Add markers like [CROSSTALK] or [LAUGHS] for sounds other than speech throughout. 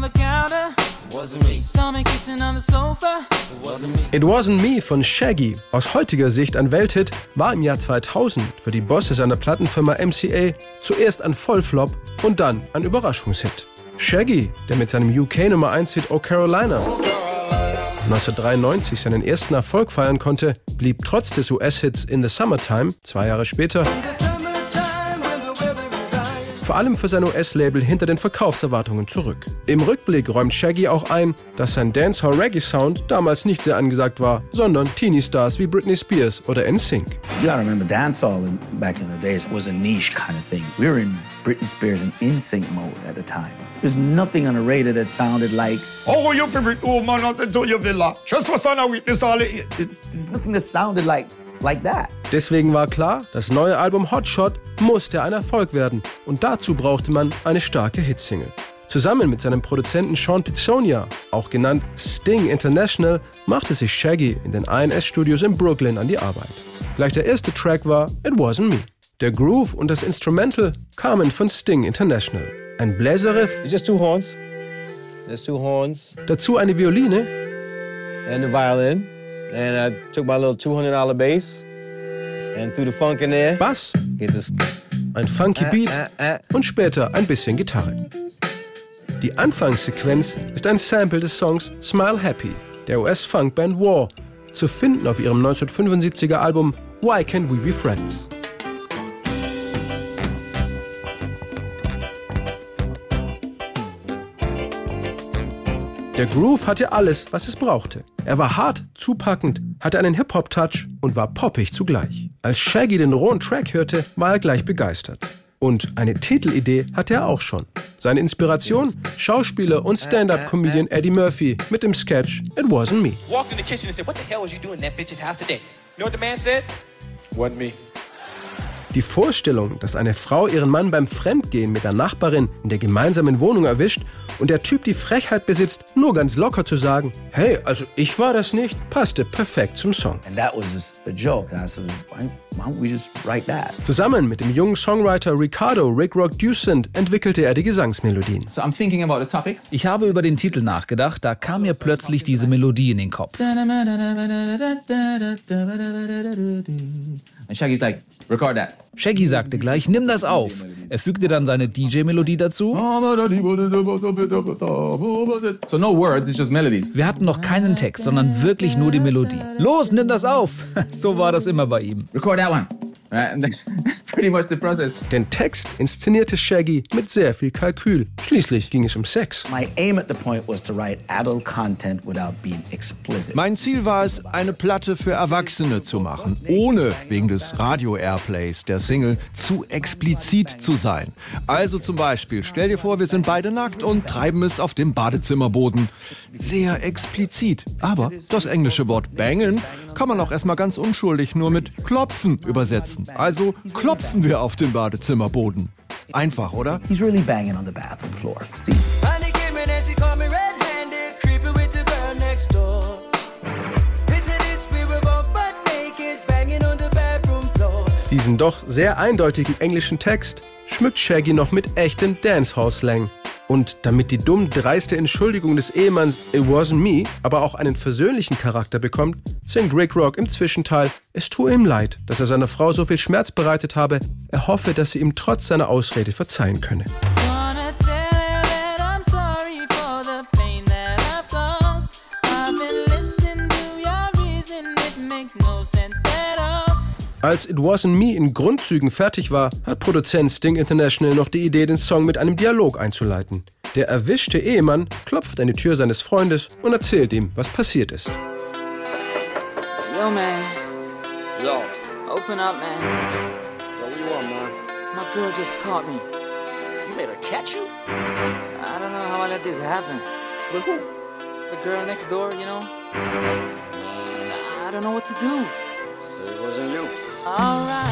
on the counter. Wasn't me. Stomach kissing on the sofa. Wasn't me. It Wasn't Me von Shaggy, aus heutiger Sicht ein Welthit, war im Jahr 2000 für die Bosse seiner Plattenfirma MCA zuerst ein Vollflop und dann ein Überraschungshit. Shaggy, der mit seinem UK Nummer 1 Hit Oh Carolina 1993 seinen ersten Erfolg feiern konnte, blieb trotz des US-Hits In the Summertime, zwei Jahre später, vor allem für sein US-Label hinter den Verkaufserwartungen zurück. Im Rückblick räumt Shaggy auch ein, dass sein Dancehall-Reggae-Sound damals nicht sehr angesagt war, sondern Teenie-Stars wie Britney Spears oder NSYNC. You gotta remember, dancehall back in the days was a niche kind of thing. We were in Britney Spears and NSYNC mode at the time. There's nothing on the radio that sounded like Oh, you favorite woman out into your villa. Just for son of witness all it. it's, there's nothing that sounded like like that. Deswegen war klar, das neue Album Hotshot musste ein Erfolg werden und dazu brauchte man eine starke Hitsingle. Zusammen mit seinem Produzenten Sean Pizzonia, auch genannt Sting International, machte sich Shaggy in den INS-Studios in Brooklyn an die Arbeit. Gleich der erste Track war It Wasn't Me. Der Groove und das Instrumental kamen von Sting International. Ein Bläserriff, It's just two horns. There's two horns dazu eine Violine and the violin. And I took my little $200 bass and threw the funk in there. Bass, ein funky Äh, Beat äh, äh. und später ein bisschen Gitarre. Die Anfangssequenz ist ein Sample des Songs Smile Happy der US-Funkband War, zu finden auf ihrem 1975er Album Why Can't We Be Friends? Der Groove hatte alles, was es brauchte. Er war hart, zupackend, hatte einen Hip-Hop-Touch und war poppig zugleich. Als Shaggy den rohen Track hörte, war er gleich begeistert. Und eine Titelidee hatte er auch schon. Seine Inspiration? Schauspieler und Stand-up-Comedian Eddie Murphy mit dem Sketch It Wasn't Me. walked in the kitchen and said, What the hell was you doing in that bitch's house today? You know what the man said? Wasn't me. Die Vorstellung, dass eine Frau ihren Mann beim Fremdgehen mit der Nachbarin in der gemeinsamen Wohnung erwischt und der Typ die Frechheit besitzt, nur ganz locker zu sagen, hey, also ich war das nicht, passte perfekt zum Song. And that was just a joke. And I said, why, why don't we just write that? Zusammen mit dem jungen Songwriter Ricardo Rick Rock Ducent entwickelte er die Gesangsmelodien. So I'm thinking about the topic. Ich habe über den Titel nachgedacht, da kam mir plötzlich diese Melodie in den Kopf. And Shaggy's like, record that. Shaggy sagte gleich, nimm das auf. Er fügte dann seine DJ-Melodie dazu. So no words, it's just melodies. Wir hatten noch keinen Text, sondern wirklich nur die Melodie. Los, nimm das auf! [LAUGHS] So war das immer bei ihm. Record that one. [LAUGHS] That's pretty much the process. Den Text inszenierte Shaggy mit sehr viel Kalkül. Schließlich ging es um Sex. My aim at the point was to write adult content without being explicit. Mein Ziel war es, eine Platte für Erwachsene zu machen, ohne wegen des Radio-Airplays der Single zu explizit zu sein. Also zum Beispiel, stell dir vor, wir sind beide nackt und treiben es auf dem Badezimmerboden. Sehr explizit. Aber das englische Wort bangen kann man auch erstmal ganz unschuldig nur mit klopfen übersetzen. Also klopfen wir auf den Badezimmerboden. Einfach, oder? He's really banging on the bathroom floor. Diesen doch sehr eindeutigen englischen Text schmückt Shaggy noch mit echtem Dancehall-Slang. Und damit die dumm dreiste Entschuldigung des Ehemanns It wasn't me aber auch einen versöhnlichen Charakter bekommt, singt Rick Rock im Zwischenteil, es tue ihm leid, dass er seiner Frau so viel Schmerz bereitet habe, er hoffe, dass sie ihm trotz seiner Ausrede verzeihen könne. Als It Wasn't Me in Grundzügen fertig war, hat Produzent Sting International noch die Idee, den Song mit einem Dialog einzuleiten. Der erwischte Ehemann klopft an die Tür seines Freundes und erzählt ihm, was passiert ist. Yo, man, Yo, open up, man. yo, what you want, man? My girl just caught me. You made her catch you? I don't know how I let this happen. With who? The girl next door, you know? I don't know what to do. Say it wasn't.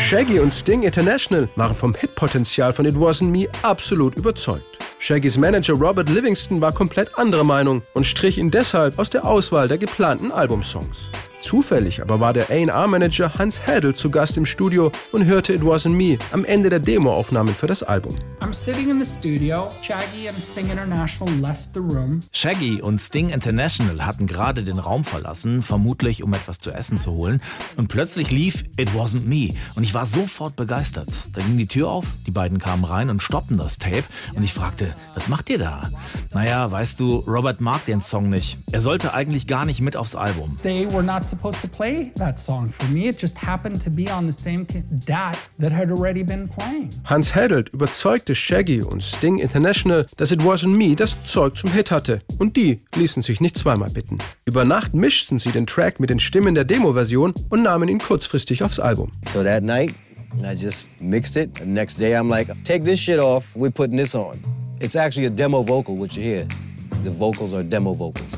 Shaggy und Sting International waren vom Hitpotenzial von It Wasn't Me absolut überzeugt. Shaggys Manager Robert Livingston war komplett anderer Meinung und strich ihn deshalb aus der Auswahl der geplanten Albumsongs. Zufällig aber war der A&R-Manager Hans Hädel zu Gast im Studio und hörte It Wasn't Me am Ende der Demoaufnahmen für das Album. I'm sitting in the studio. Shaggy and Sting International left the room. Shaggy und Sting International hatten gerade den Raum verlassen, vermutlich um etwas zu essen zu holen. Und plötzlich lief It Wasn't Me. Und ich war sofort begeistert. Da ging die Tür auf, die beiden kamen rein und stoppten das Tape. Und ich fragte, was macht ihr da? Naja, weißt du, Robert mag den Song nicht. Er sollte eigentlich gar nicht mit aufs Album. They were not supposed to play that song for me. It just happened to be on the same DAT that had already been playing. Hans Hädelt überzeugte Shaggy und Sting International, dass It Wasn't Me das Zeug zum Hit hatte. Und die ließen sich nicht zweimal bitten. Über Nacht mischten sie den Track mit den Stimmen der Demo-Version und nahmen ihn kurzfristig aufs Album. So that night, I just mixed it. The next day, I'm like, take this shit off. We're putting this on. It's actually a demo vocal, what you hear.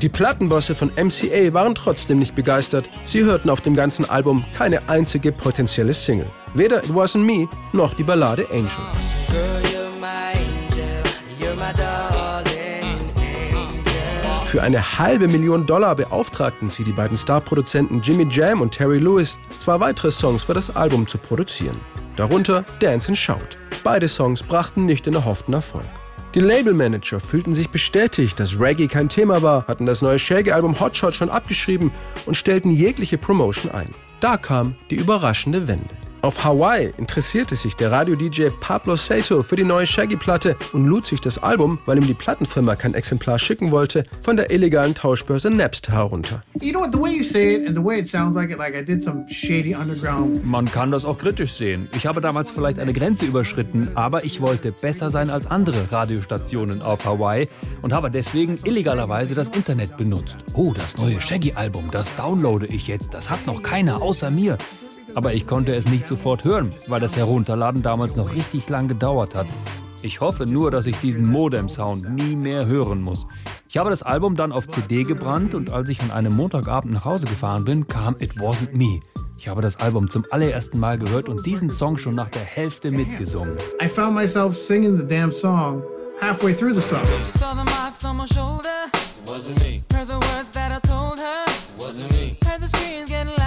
Die Plattenbosse von MCA waren trotzdem nicht begeistert. Sie hörten auf dem ganzen Album keine einzige potenzielle Single. Weder It Wasn't Me noch die Ballade angel. Für eine halbe Million Dollar beauftragten sie die beiden Starproduzenten Jimmy Jam und Terry Lewis, zwei weitere Songs für das Album zu produzieren. Darunter Dance and Shout. Beide Songs brachten nicht den erhofften Erfolg. Die Labelmanager fühlten sich bestätigt, dass Reggae kein Thema war, hatten das neue Shaggy-Album Hotshot schon abgeschrieben und stellten jegliche Promotion ein. Da kam die überraschende Wende. Auf Hawaii interessierte sich der Radio-DJ Pablo Sato für die neue Shaggy-Platte und lud sich das Album, weil ihm die Plattenfirma kein Exemplar schicken wollte, von der illegalen Tauschbörse Napster herunter. You know what? The way you say it and the way it sounds like it, like I did some shady underground. Man kann das auch kritisch sehen. Ich habe damals vielleicht eine Grenze überschritten, aber ich wollte besser sein als andere Radiostationen auf Hawaii und habe deswegen illegalerweise das Internet benutzt. Oh, das neue Shaggy-Album, das downloade ich jetzt. Das hat noch keiner außer mir. Aber ich konnte es nicht sofort hören, weil das Herunterladen damals noch richtig lang gedauert hat. Ich hoffe nur, dass ich diesen Modem-Sound nie mehr hören muss. Ich habe das Album dann auf CD gebrannt und als ich an einem Montagabend nach Hause gefahren bin, kam It Wasn't Me. Ich habe das Album zum allerersten Mal gehört und diesen Song schon nach der Hälfte mitgesungen. I found myself singing the damn song halfway through the song. Wasn't me. Heard the words that I told her. Wasn't me. Heard the screams getting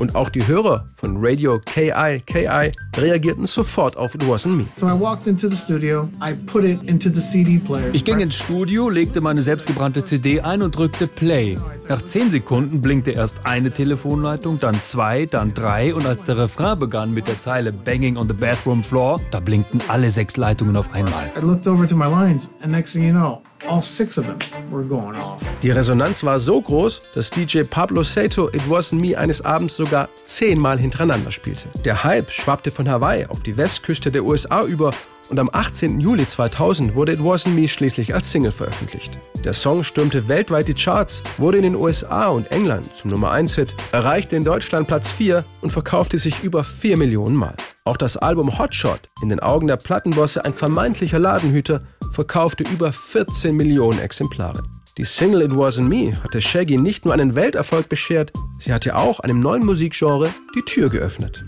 Und auch die Hörer von Radio KI KI reagierten sofort auf It Wasn't Me. So I walked into the studio. I put it into the CD player. Ich ging ins Studio, legte meine selbstgebrannte CD ein und drückte Play. Nach 10 Sekunden blinkte erst eine Telefonleitung, dann zwei, dann drei und als der Refrain begann mit der Zeile Banging on the bathroom floor, da blinkten alle sechs Leitungen auf einmal. I looked over to my lines, and next thing you know, all six of them were going off. Die Resonanz war so groß, dass DJ Pablo Sato It Wasn't Me eines Abends sogar zehnmal hintereinander spielte. Der Hype schwappte von Hawaii auf die Westküste der USA über und am 18. Juli 2000 wurde It Wasn't Me schließlich als Single veröffentlicht. Der Song stürmte weltweit die Charts, wurde in den USA und England zum Nummer 1 Hit, erreichte in Deutschland Platz 4 und verkaufte sich über 4 Millionen Mal. Auch das Album Hotshot, in den Augen der Plattenbosse ein vermeintlicher Ladenhüter, verkaufte über 14 Millionen Exemplare. Die Single It Wasn't Me hatte Shaggy nicht nur einen Welterfolg beschert, sie hatte auch einem neuen Musikgenre die Tür geöffnet.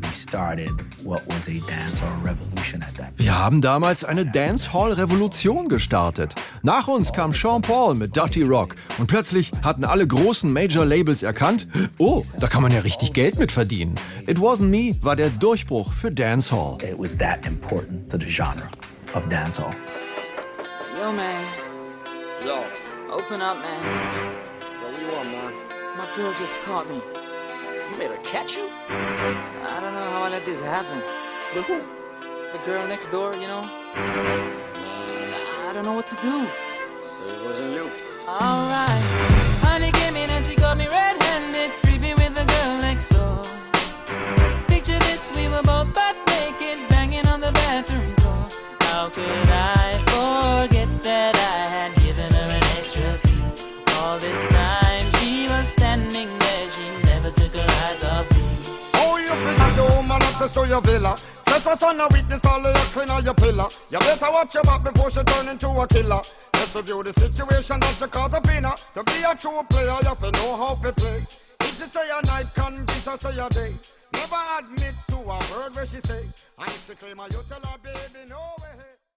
Wir haben damals eine Dancehall-Revolution gestartet. Nach uns kam Sean Paul mit Dirty Rock und plötzlich hatten alle großen Major-Labels erkannt, oh, da kann man ja richtig Geld mit verdienen. It Wasn't Me war der Durchbruch für Dancehall. It was that important to the genre of dancehall. Yo, man. Yo. Open up, man. Yo, what do you want, man? My girl just caught me. You made her catch you? I don't know how I let this happen. With who? The girl next door, you know? I don't know what to do. So it wasn't you. Alright. Villa. Trespass on a witness, all your clean on your pillar. You better watch your back before she turn into a killer. Let's review the situation that you call the winner. To be a true player, you have to know how to play. If she say a night, convince her say a day. Never admit to a word where she say. And if she claim her, you tell her, baby, no way.